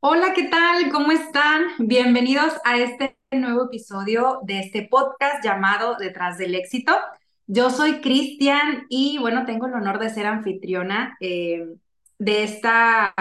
Hola, ¿qué tal? ¿Cómo están? Bienvenidos a este nuevo episodio de este podcast llamado Detrás del Éxito. Yo soy Cristian y bueno, tengo el honor de ser anfitriona eh, de esta,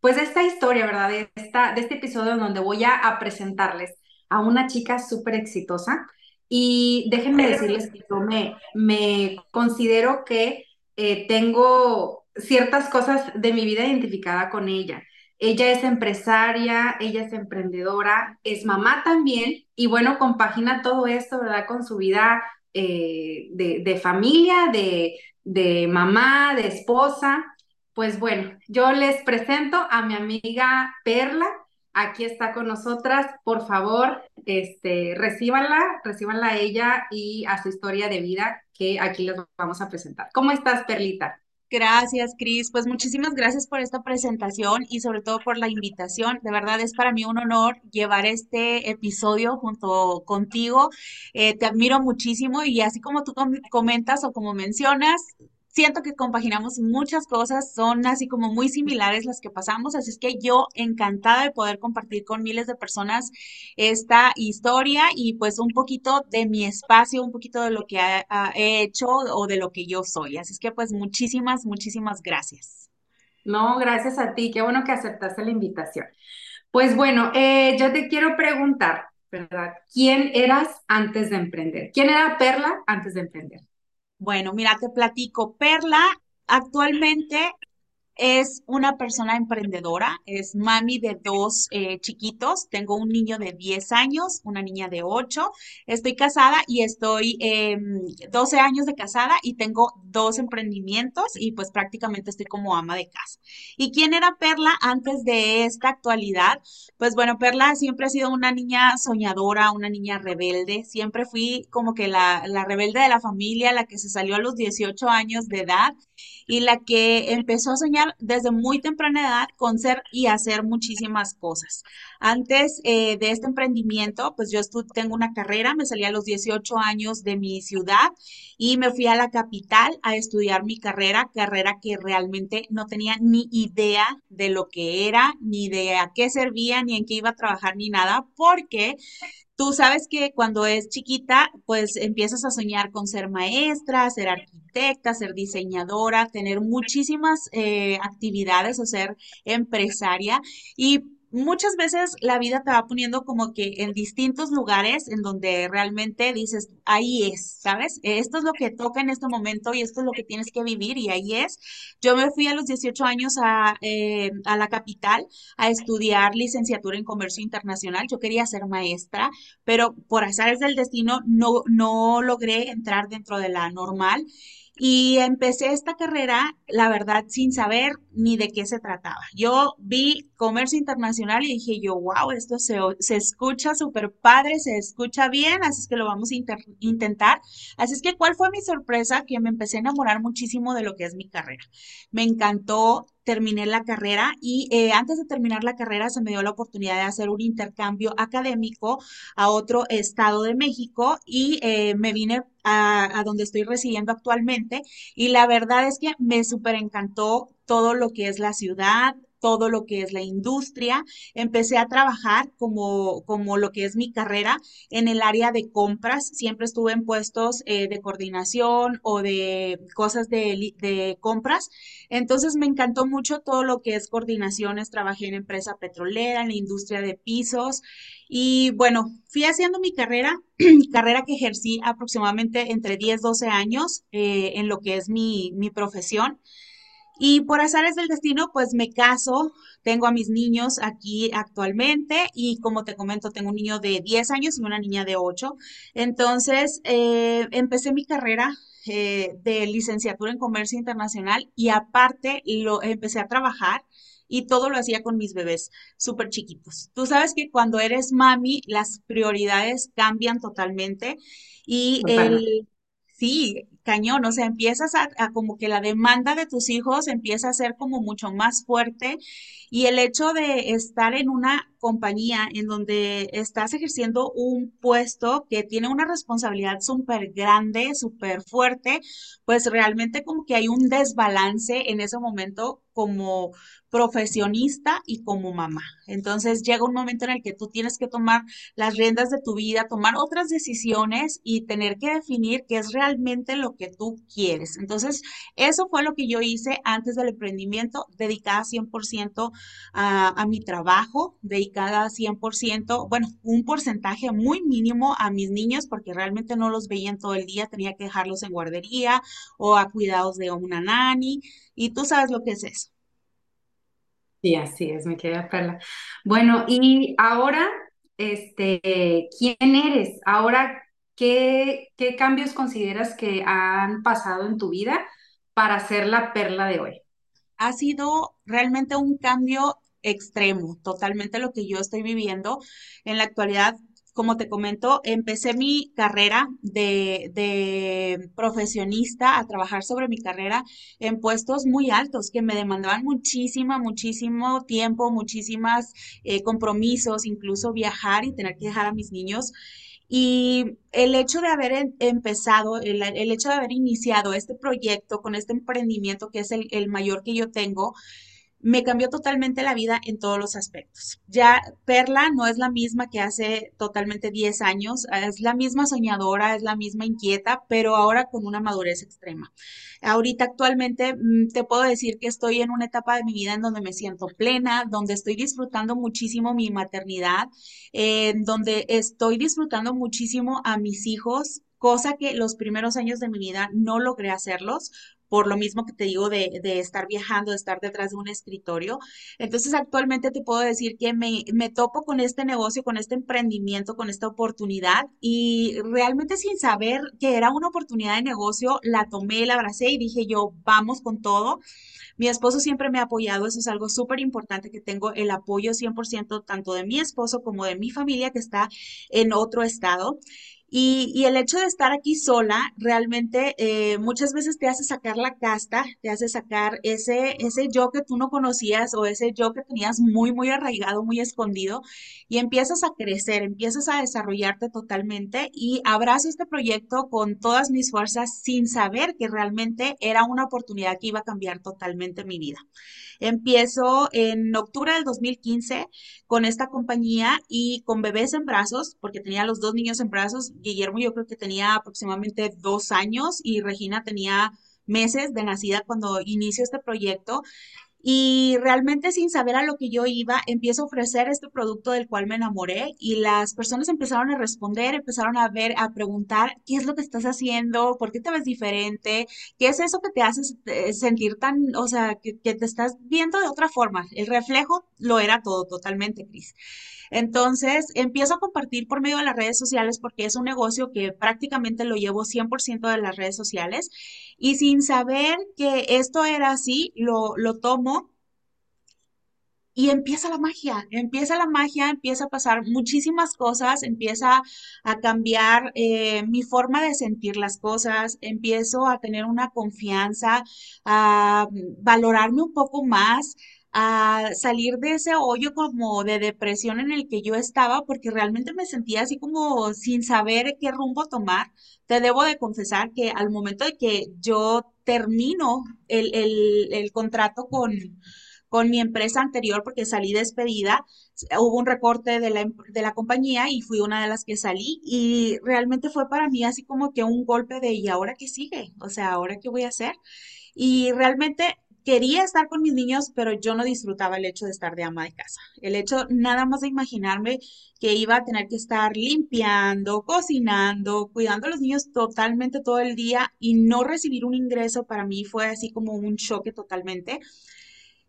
pues de esta historia, ¿verdad? De, esta, de este episodio en donde voy a, presentarles a una chica súper exitosa y déjenme decirles que yo me, me considero que eh, tengo ciertas cosas de mi vida identificada con ella. Ella es empresaria, ella es emprendedora, es mamá también y bueno, compagina todo esto, ¿verdad? Con su vida eh, de, de familia, de, de mamá, de esposa. Pues bueno, yo les presento a mi amiga Perla. Aquí está con nosotras. Por favor, este, recíbanla, recíbanla a ella y a su historia de vida que aquí les vamos a presentar. ¿Cómo estás, Perlita? Gracias, Cris. Pues muchísimas gracias por esta presentación y sobre todo por la invitación. De verdad es para mí un honor llevar este episodio junto contigo. Eh, te admiro muchísimo y así como tú com- comentas o como mencionas, siento que compaginamos muchas cosas, son así como muy similares las que pasamos, así es que yo encantada de poder compartir con miles de personas esta historia y pues un poquito de mi espacio, un poquito de lo que he hecho o de lo que yo soy. Así es que pues muchísimas, muchísimas gracias. No, gracias a ti. Qué bueno que aceptaste la invitación. Pues bueno, eh, yo te quiero preguntar, ¿verdad? ¿Quién eras antes de emprender? ¿Quién era Perla antes de emprender? Bueno, mira, te platico. Perla actualmente Es una persona emprendedora, es mami de dos eh, chiquitos, tengo un niño de 10 años, una niña de 8. estoy casada y estoy em, 12 años de casada y tengo dos emprendimientos y pues prácticamente estoy como ama de casa. ¿Y quién era Perla antes de esta actualidad? Pues bueno, Perla siempre ha sido una niña soñadora, una niña rebelde, siempre fui como que la, la rebelde de la familia, la que se salió a los 18 años de edad y la que empezó a soñar desde muy temprana edad con ser y hacer muchísimas cosas. Antes eh, de este emprendimiento, pues yo tengo una carrera, me salí a los 18 años de mi ciudad y me fui a la capital a estudiar mi carrera, carrera que realmente no tenía ni idea de lo que era, ni de a qué servía, ni en qué iba a trabajar, ni nada, porque Tú sabes que cuando es chiquita, pues empiezas a soñar con ser maestra, ser arquitecta, ser diseñadora, tener muchísimas eh, actividades o ser empresaria. Y muchas veces la vida te va poniendo como que en distintos lugares en donde realmente dices, ahí es, ¿sabes? Esto es lo que toca en este momento y esto es lo que tienes que vivir y ahí es. Yo me fui a los 18 años a, eh, a la capital a estudiar licenciatura en comercio internacional. Yo quería ser maestra pero por azares del destino no, no logré entrar dentro de la normal y empecé esta carrera, la verdad, sin saber ni de qué se trataba. Yo vi comercio internacional y dije yo, wow, esto se, se escucha súper padre, se escucha bien, así es que lo vamos a intentar. Así es que, ¿cuál fue mi sorpresa? Que me empecé a enamorar muchísimo de lo que es mi carrera. Me encantó, terminé la carrera y eh, antes de terminar la carrera se me dio la oportunidad de hacer un intercambio académico a otro estado de México y eh, me vine a, donde estoy residiendo actualmente y la verdad es que me súper encantó todo lo que es la ciudad, todo lo que es la industria. Empecé a trabajar como, como lo que es mi carrera en el área de compras. Siempre estuve en puestos eh, de coordinación o de cosas de, de, compras. Entonces me encantó mucho todo lo que es coordinaciones. Trabajé en empresa petrolera, en la industria de pisos y bueno, fui haciendo mi carrera, carrera que ejercí aproximadamente entre 10, 12 años eh, en lo que es mi, mi profesión. Y por azares del destino, pues me caso, tengo a mis niños aquí actualmente y como te comento, tengo un niño de 10 años y una niña de 8. Entonces, eh, empecé mi carrera eh, de licenciatura en comercio internacional y aparte lo empecé a trabajar y todo lo hacía con mis bebés súper chiquitos. Tú sabes que cuando eres mami, las prioridades cambian totalmente y el, sí. cañón, o sea, empiezas a, como que la demanda de tus hijos empieza a ser como mucho más fuerte y el hecho de estar en una compañía en donde estás ejerciendo un puesto que tiene una responsabilidad súper grande, súper fuerte, pues realmente como que hay un desbalance en ese momento como profesionista y como mamá. Entonces llega un momento en el que tú tienes que tomar las riendas de tu vida, tomar otras decisiones y tener que definir qué es realmente lo que tú quieres. Entonces, eso fue lo que yo hice antes del emprendimiento, dedicada 100% a, a mi trabajo, dedicada 100%, bueno, un porcentaje muy mínimo a mis niños porque realmente no los veían todo el día, tenía que dejarlos en guardería o a cuidados de una nani y tú sabes lo que es eso. Sí, así es, me queda perla. Bueno, y ahora, este, ¿quién eres? Ahora, ¿qué, qué cambios consideras que han pasado en tu vida para ser la perla de hoy? ha sido realmente un cambio extremo, totalmente lo que yo estoy viviendo. En la actualidad, como te comento, empecé mi carrera de, profesionista a trabajar sobre mi carrera en puestos muy altos que me demandaban muchísima, muchísimo tiempo, muchísimas eh, compromisos, incluso viajar y tener que dejar a mis niños. Y el hecho de haber em- empezado, el, hecho de haber iniciado este proyecto con este emprendimiento que es el mayor que yo tengo, me cambió totalmente la vida en todos los aspectos. Ya Perla no es la misma que hace totalmente 10 años, es la misma soñadora, es la misma inquieta, pero ahora con una madurez extrema. Ahorita actualmente mm, te puedo decir que estoy en una etapa de mi vida en donde me siento plena, donde estoy disfrutando muchísimo mi maternidad, en donde estoy disfrutando muchísimo a mis hijos cosa que los primeros años de mi vida no logré hacerlos por lo mismo que te digo de, de, estar viajando, de estar detrás de un escritorio. Entonces, actualmente te puedo decir que me, me topo con este negocio, con este emprendimiento, con esta oportunidad y realmente sin saber que era una oportunidad de negocio, la tomé, la abracé y dije yo, vamos con todo. Mi esposo siempre me ha apoyado, eso es algo súper importante que tengo el apoyo 100% tanto de mi esposo como de mi familia que está en otro estado. Y, el hecho de estar aquí sola realmente eh, muchas veces te hace sacar la casta, te hace sacar ese, ese yo que tú no conocías o ese yo que tenías muy, muy arraigado, muy escondido y empiezas a crecer, empiezas a desarrollarte totalmente y abrazo este proyecto con todas mis fuerzas sin saber que realmente era una oportunidad que iba a cambiar totalmente mi vida. Empiezo en octubre del 2015 con esta compañía y con bebés en brazos, porque tenía los dos niños en brazos. Guillermo yo creo que tenía aproximadamente dos años y Regina tenía meses de nacida cuando inicio este proyecto y realmente sin saber a lo que yo iba, empiezo a ofrecer este producto del cual me enamoré y las personas empezaron a responder, empezaron a ver, a preguntar, ¿qué es lo que estás haciendo? ¿Por qué te ves diferente? ¿Qué es eso que te hace eh, sentir tan, o sea, que, te estás viendo de otra forma? El reflejo lo era todo totalmente, Cris. Entonces, empiezo a compartir por medio de las redes sociales porque es un negocio que prácticamente lo llevo 100% de las redes sociales y sin saber que esto era así, lo, lo tomo y empieza la magia, empieza la magia, empieza a pasar muchísimas cosas, empieza a cambiar eh, mi forma de sentir las cosas, empiezo a tener una confianza, a valorarme un poco más, a salir de ese hoyo como de depresión en el que yo estaba, porque realmente me sentía así como sin saber qué rumbo tomar. Te debo de confesar que al momento de que yo termino el, el, el contrato con con mi empresa anterior porque salí despedida, hubo un recorte de la, em, de la compañía y fui una de las que salí y realmente fue para mí así como que un golpe de ¿y ahora qué sigue? O sea, ¿ahora qué voy a hacer? Y realmente quería estar con mis niños, pero yo no disfrutaba el hecho de estar de ama de casa. El hecho nada más de imaginarme que iba a tener que estar limpiando, cocinando, cuidando a los niños totalmente todo el día y no recibir un ingreso para mí fue así como un choque totalmente.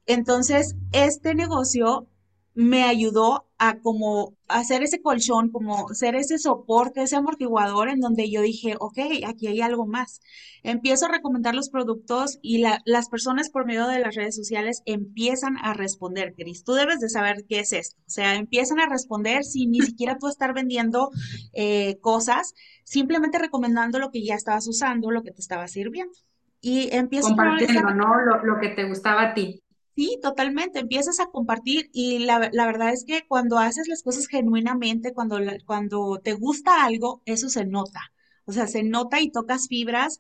Entonces, este negocio me ayudó a como hacer ese colchón, como ser ese soporte, ese amortiguador en donde yo dije, ok, aquí hay algo más. Empiezo a recomendar los productos y las personas por medio de las redes sociales empiezan a responder, Cris. Tú debes de saber qué es esto. O sea, empiezan a responder sin ni siquiera tú estar vendiendo eh, cosas, simplemente recomendando lo que ya estabas usando, lo que te estaba sirviendo. Y empiezo Compartiendo, ¿no? Lo, lo que te gustaba a ti. Sí, totalmente. Empiezas a compartir y la, la verdad es que cuando haces las cosas genuinamente, cuando, cuando te gusta algo, eso se nota. O sea, se nota y tocas fibras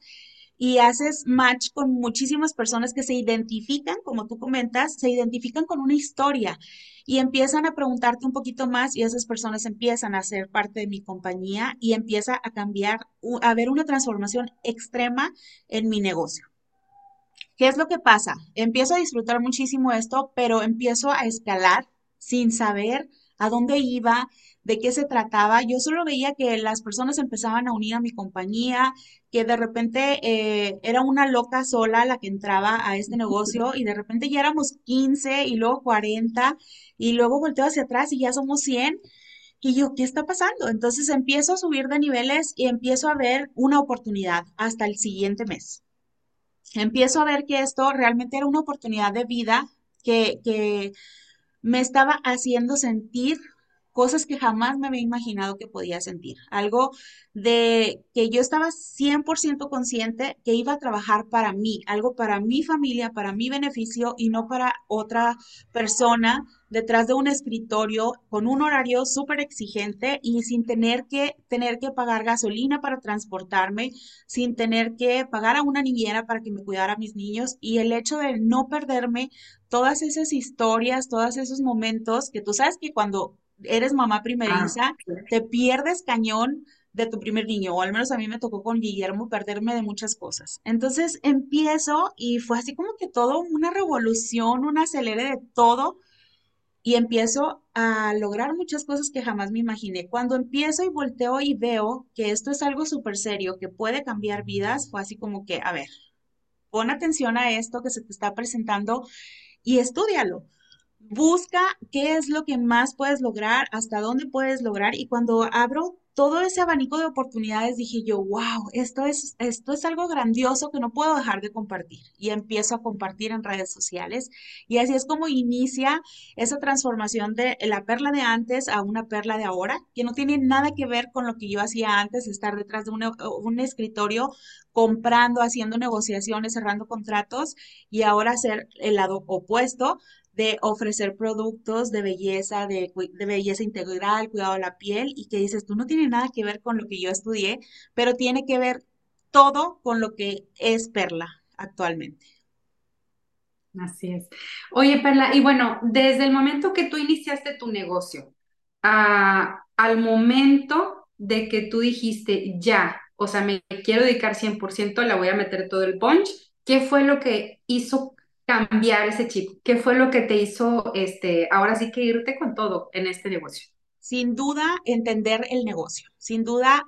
y haces match con muchísimas personas que se identifican, como tú comentas, se identifican con una historia y empiezan a preguntarte un poquito más y esas personas empiezan a ser parte de mi compañía y empieza a cambiar, a haber una transformación extrema en mi negocio. ¿Qué es lo que pasa? Empiezo a disfrutar muchísimo esto, pero empiezo a escalar sin saber a dónde iba, de qué se trataba. Yo solo veía que las personas empezaban a unir a mi compañía, que de repente eh, era una loca sola la que entraba a este negocio y de repente ya éramos 15 y luego 40 y luego volteo hacia atrás y ya somos 100. Y yo, ¿qué está pasando? Entonces empiezo a subir de niveles y empiezo a ver una oportunidad hasta el siguiente mes empiezo a ver que esto realmente era una oportunidad de vida que, me estaba haciendo sentir cosas que jamás me había imaginado que podía sentir. Algo de que yo estaba 100% consciente que iba a trabajar para mí, algo para mi familia, para mi beneficio y no para otra persona detrás de un escritorio con un horario súper exigente y sin tener que tener que pagar gasolina para transportarme, sin tener que pagar a una niñera para que me cuidara a mis niños y el hecho de no perderme todas esas historias, todos esos momentos que tú sabes que cuando eres mamá Ah, primeriza, sí. te pierdes cañón de tu primer niño, o al menos a mí me tocó con Guillermo perderme de muchas cosas. Entonces empiezo y fue así como que todo una revolución, un acelere de todo y empiezo a lograr muchas cosas que jamás me imaginé. Cuando empiezo y volteo y veo que esto es algo súper serio, que puede cambiar vidas, fue así como que, a ver, pon atención a esto que se te está presentando y estúdialo. Busca qué es lo que más puedes lograr, hasta dónde puedes lograr. Y cuando abro todo ese abanico de oportunidades, dije yo, wow, esto es, esto es algo grandioso que no puedo dejar de compartir. Y empiezo a compartir en redes sociales. Y así es como inicia esa transformación de la perla de antes a una perla de ahora, que no tiene nada que ver con lo que yo hacía antes, estar detrás de un, un escritorio comprando, haciendo negociaciones, cerrando contratos y ahora ser el lado opuesto de ofrecer productos de belleza, de, belleza integral, cuidado de la piel, y que dices, tú no tiene nada que ver con lo que yo estudié, pero tiene que ver todo con lo que es Perla actualmente. Así es. Oye, Perla, y bueno, desde el momento que tú iniciaste tu negocio, a- al momento de que tú dijiste, ya, o sea, me quiero dedicar 100%, le voy a meter todo el punch, ¿qué fue lo que hizo cambiar ese chip? ¿Qué fue lo que te hizo, este, ahora sí que irte con todo en este negocio? Sin duda, entender el negocio, sin duda,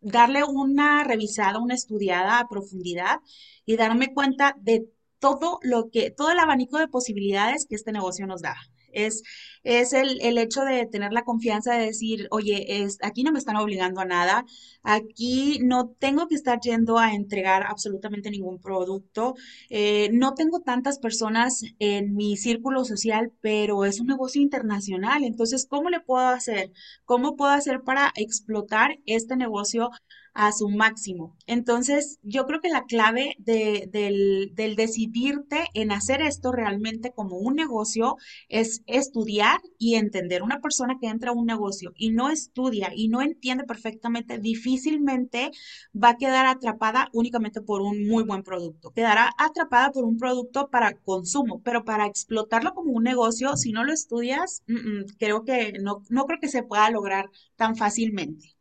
darle una revisada, una estudiada a profundidad y darme cuenta de todo lo que, todo el abanico de posibilidades que este negocio nos da. Es, es el, el hecho de tener la confianza de decir, oye, es, aquí no me están obligando a nada, aquí no tengo que estar yendo a entregar absolutamente ningún producto, eh, no tengo tantas personas en mi círculo social, pero es un negocio internacional, entonces, ¿cómo le puedo hacer? ¿Cómo puedo hacer para explotar este negocio a su máximo? Entonces, yo creo que la clave de- del, del decidirte en hacer esto realmente como un negocio es estudiar y entender. Una persona que entra a un negocio y no estudia y no entiende perfectamente, difícilmente va a quedar atrapada únicamente por un muy buen producto. Quedará atrapada por un producto para consumo, pero para explotarlo como un negocio, si no lo estudias, mm, mm, creo que no, no creo que se pueda lograr tan fácilmente.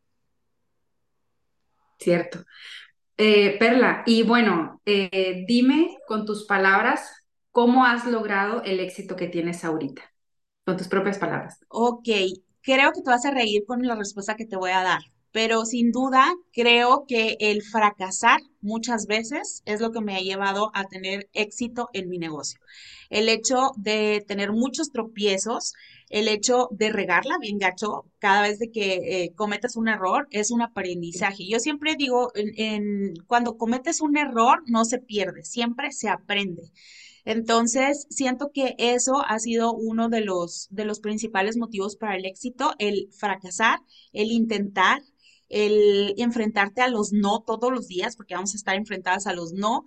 Cierto. Eh, Perla, y bueno, eh, dime con tus palabras, ¿cómo has logrado el éxito que tienes ahorita? Con tus propias palabras. Ok, creo que te vas a reír con la respuesta que te voy a dar. pero sin duda creo que el fracasar muchas veces es lo que me ha llevado a tener éxito en mi negocio. El hecho de tener muchos tropiezos, el hecho de regarla bien gacho cada vez que eh, cometes un error es un aprendizaje. Yo siempre digo, cuando cometes un error no se pierde, siempre se aprende. Entonces, siento que eso ha sido uno de los, de los principales motivos para el éxito, el fracasar, el intentar, el enfrentarte a los no todos los días, porque vamos a estar enfrentadas a los no,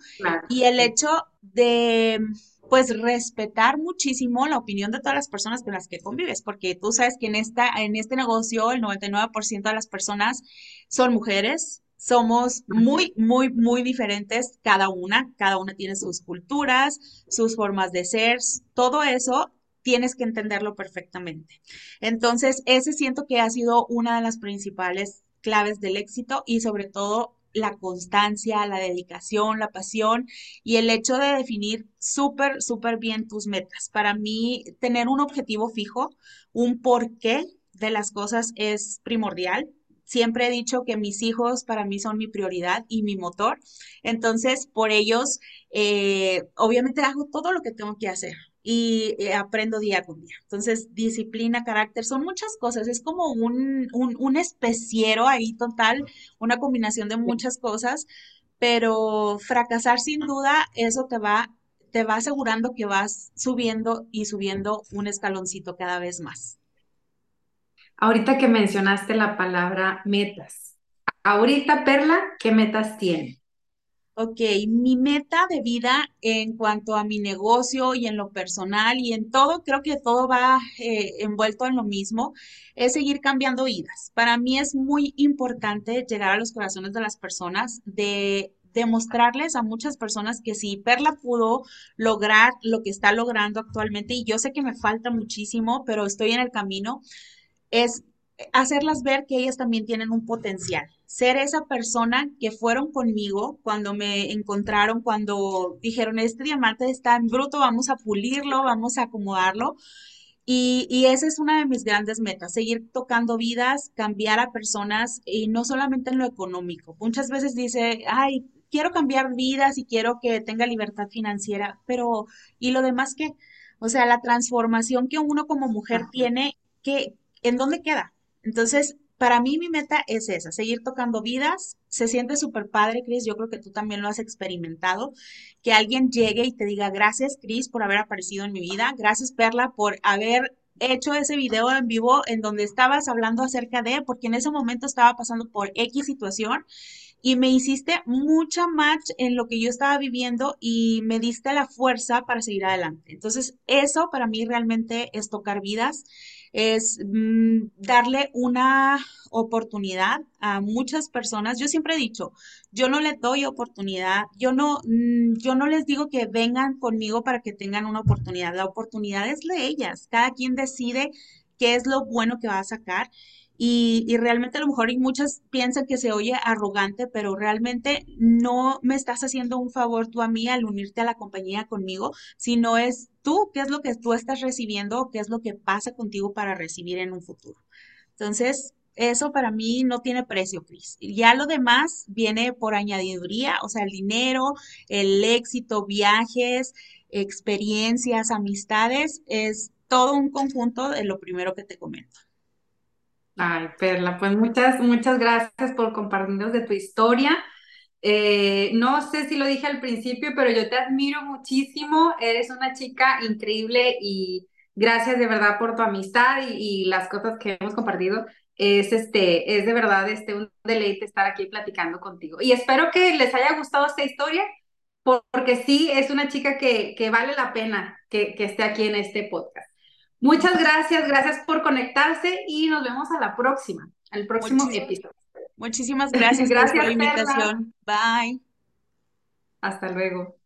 y el hecho de pues respetar muchísimo la opinión de todas las personas con las que convives, porque tú sabes que en esta en este negocio el 99% de las personas son mujeres, somos muy, muy, muy diferentes cada una, cada una tiene sus culturas, sus formas de ser, todo eso tienes que entenderlo perfectamente. Entonces, ese siento que ha sido una de las principales claves del éxito y sobre todo la constancia, la dedicación, la pasión y el hecho de definir súper, súper bien tus metas. Para mí, tener un objetivo fijo, un porqué de las cosas es primordial. Siempre he dicho que mis hijos para mí son mi prioridad y mi motor. Entonces, por ellos, eh, obviamente hago todo lo que tengo que hacer y eh, aprendo día con día. Entonces, disciplina, carácter, son muchas cosas. Es como un, un, especiero ahí total, una combinación de muchas cosas, pero fracasar sin duda, eso te va, te va asegurando que vas subiendo y subiendo un escaloncito cada vez más. Ahorita que mencionaste la palabra metas, ahorita Perla, ¿qué metas tiene? Ok, mi meta de vida en cuanto a mi negocio y en lo personal y en todo, creo que todo va eh, envuelto en lo mismo, es seguir cambiando vidas. Para mí es muy importante llegar a los corazones de las personas, de demostrarles a muchas personas que si Perla pudo lograr lo que está logrando actualmente, y yo sé que me falta muchísimo, pero estoy en el camino, es hacerlas ver que ellas también tienen un potencial, ser esa persona que fueron conmigo cuando me encontraron, cuando dijeron, este diamante está en bruto, vamos a pulirlo, vamos a acomodarlo. Y, y, esa es una de mis grandes metas, seguir tocando vidas, cambiar a personas y no solamente en lo económico. Muchas veces dice, ay, quiero cambiar vidas y quiero que tenga libertad financiera, pero ¿y lo demás qué? O sea, la transformación que uno como mujer tiene, ¿qué, ¿en dónde queda? Entonces, para mí mi meta es esa, seguir tocando vidas. Se siente súper padre, Cris. Yo creo que tú también lo has experimentado. Que alguien llegue y te diga, gracias, Cris, por haber aparecido en mi vida. Gracias, Perla, por haber hecho ese video en vivo en donde estabas hablando acerca de, porque en ese momento estaba pasando por X situación y me hiciste mucha match en lo que yo estaba viviendo y me diste la fuerza para seguir adelante. Entonces, eso para mí realmente es tocar vidas es mm, darle una oportunidad a muchas personas. Yo siempre he dicho, yo no les doy oportunidad, yo no, mm, yo no les digo que vengan conmigo para que tengan una oportunidad. La oportunidad es de ellas. Cada quien decide qué es lo bueno que va a sacar. Y, y, realmente a lo mejor y muchas piensan que se oye arrogante, pero realmente no me estás haciendo un favor tú a mí al unirte a la compañía conmigo, sino es tú, qué es lo que tú estás recibiendo, qué es lo que pasa contigo para recibir en un futuro. Entonces, eso para mí no tiene precio, Cris. Ya lo demás viene por añadiduría, o sea, el dinero, el éxito, viajes, experiencias, amistades, es todo un conjunto de lo primero que te comento. Ay, Perla, pues muchas, muchas gracias por compartirnos de tu historia. Eh, no sé si lo dije al principio, pero yo te admiro muchísimo. Eres una chica increíble y gracias de verdad por tu amistad y, las cosas que hemos compartido. Es, este, es de verdad este, un deleite estar aquí platicando contigo. Y espero que les haya gustado esta historia, porque sí, es una chica que, que vale la pena que, que esté aquí en este podcast. Muchas gracias, gracias por conectarse y nos vemos a la próxima, al próximo episodio. Muchísimas gracias, gracias por la invitación. Bye. Hasta luego.